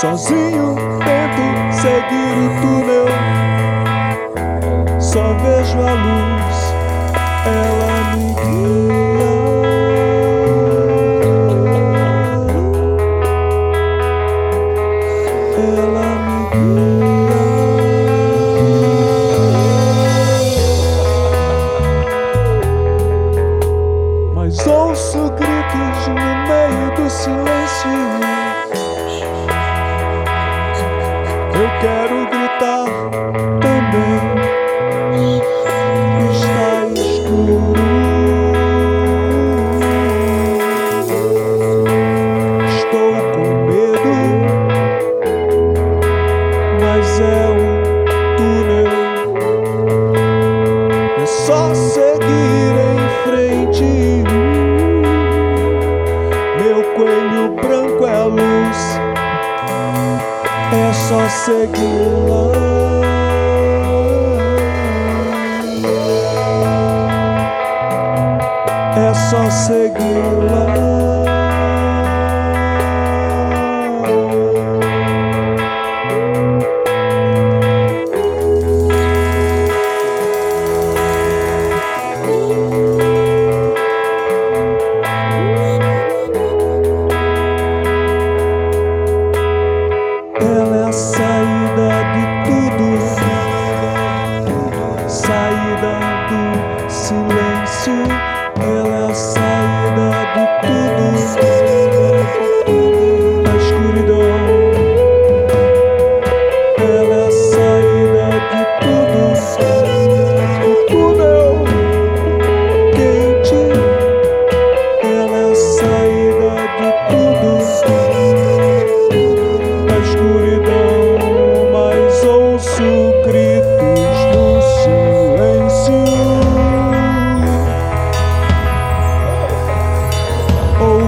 Sozinho tento seguir o túnel, só vejo a luz. só segui-la. É só seguir lá.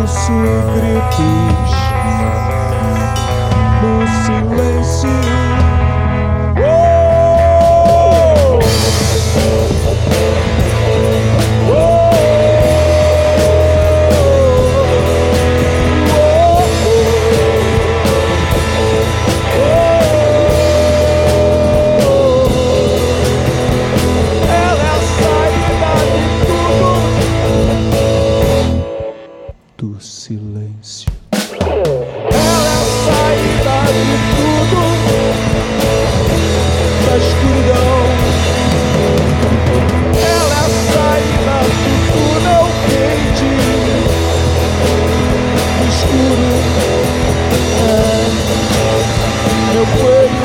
meus segredos no silêncio. Oh! word